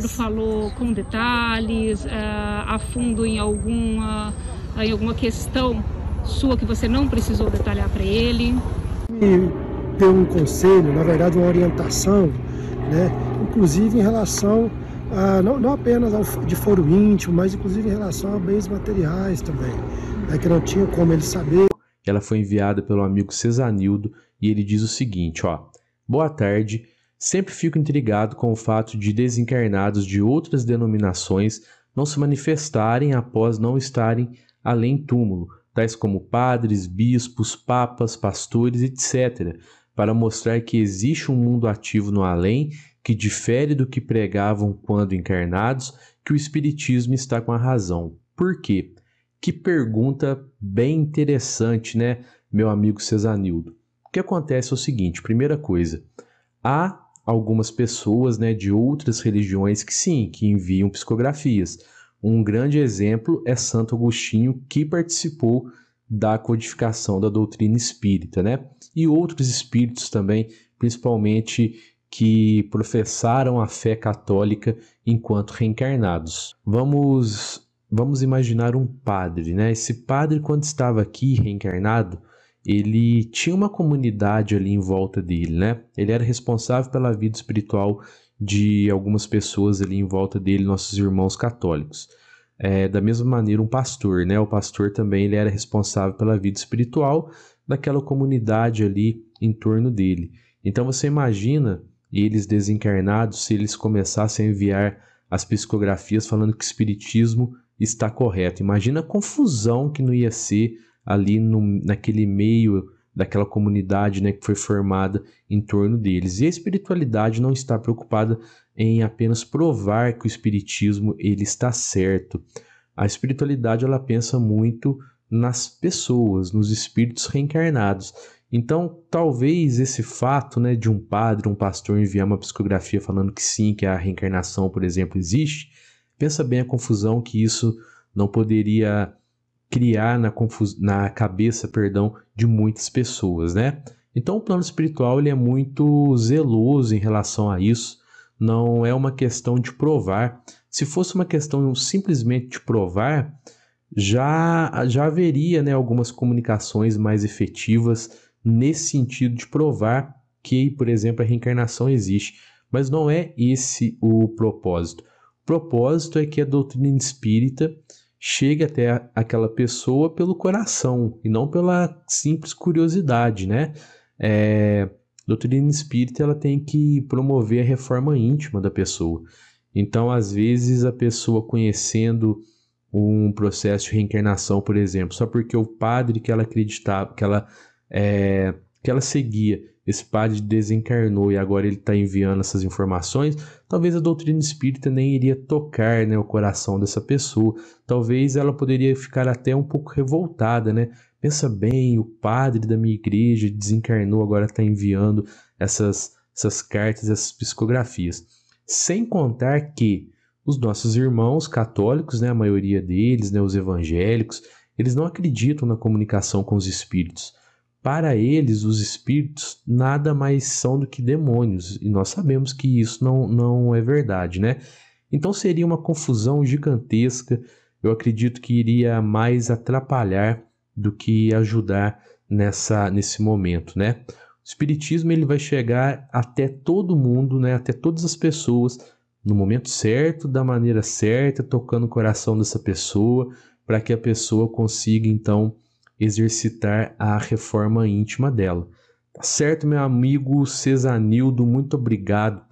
Ricardo falou com detalhes, uh, a fundo em alguma, em alguma questão sua que você não precisou detalhar para ele? Me deu um conselho, na verdade uma orientação, né? inclusive em relação a, não, não apenas ao, de foro íntimo, mas inclusive em relação a bens materiais também, né? que não tinha como ele saber. Ela foi enviada pelo amigo Cesanildo e ele diz o seguinte, ó, Boa tarde, sempre fico intrigado com o fato de desencarnados de outras denominações não se manifestarem após não estarem além túmulo, tais como padres, bispos, papas, pastores, etc., para mostrar que existe um mundo ativo no além que difere do que pregavam quando encarnados, que o Espiritismo está com a razão. Por quê? Que pergunta bem interessante, né, meu amigo Cesanildo? O que acontece é o seguinte: primeira coisa, há algumas pessoas né, de outras religiões que sim, que enviam psicografias. Um grande exemplo é Santo Agostinho, que participou da codificação da doutrina espírita, né? E outros espíritos também, principalmente que professaram a fé católica enquanto reencarnados. Vamos vamos imaginar um padre, né? Esse padre quando estava aqui reencarnado, ele tinha uma comunidade ali em volta dele, né? Ele era responsável pela vida espiritual de algumas pessoas ali em volta dele, nossos irmãos católicos. É, da mesma maneira, um pastor, né? O pastor também ele era responsável pela vida espiritual daquela comunidade ali em torno dele. Então você imagina eles desencarnados se eles começassem a enviar as psicografias falando que o espiritismo está correto. Imagina a confusão que não ia ser ali no, naquele meio daquela comunidade né, que foi formada em torno deles. E a espiritualidade não está preocupada em apenas provar que o espiritismo ele está certo. A espiritualidade ela pensa muito nas pessoas, nos espíritos reencarnados. Então, talvez esse fato né, de um padre, um pastor enviar uma psicografia falando que sim, que a reencarnação, por exemplo, existe, pensa bem a confusão que isso não poderia criar na, confus... na cabeça perdão, de muitas pessoas, né? Então o plano espiritual ele é muito zeloso em relação a isso, não é uma questão de provar. Se fosse uma questão simplesmente de provar, já, já haveria né, algumas comunicações mais efetivas nesse sentido de provar que, por exemplo, a reencarnação existe. Mas não é esse o propósito. O propósito é que a doutrina espírita chegue até aquela pessoa pelo coração e não pela simples curiosidade, né? É, a doutrina espírita ela tem que promover a reforma íntima da pessoa. Então, às vezes, a pessoa conhecendo um processo de reencarnação, por exemplo, só porque o padre que ela acreditava, que ela, é, que ela seguia esse padre desencarnou e agora ele está enviando essas informações, talvez a doutrina espírita nem iria tocar né, o coração dessa pessoa. Talvez ela poderia ficar até um pouco revoltada, né? Pensa bem, o padre da minha igreja desencarnou, agora está enviando essas, essas cartas, essas psicografias. Sem contar que os nossos irmãos católicos, né, a maioria deles, né, os evangélicos, eles não acreditam na comunicação com os espíritos. Para eles, os espíritos nada mais são do que demônios, e nós sabemos que isso não, não é verdade, né? Então seria uma confusão gigantesca, eu acredito que iria mais atrapalhar do que ajudar nessa, nesse momento, né? O espiritismo ele vai chegar até todo mundo, né? Até todas as pessoas no momento certo, da maneira certa, tocando o coração dessa pessoa, para que a pessoa consiga então exercitar a reforma íntima dela. Tá certo, meu amigo Cesanildo? Muito obrigado. Tá?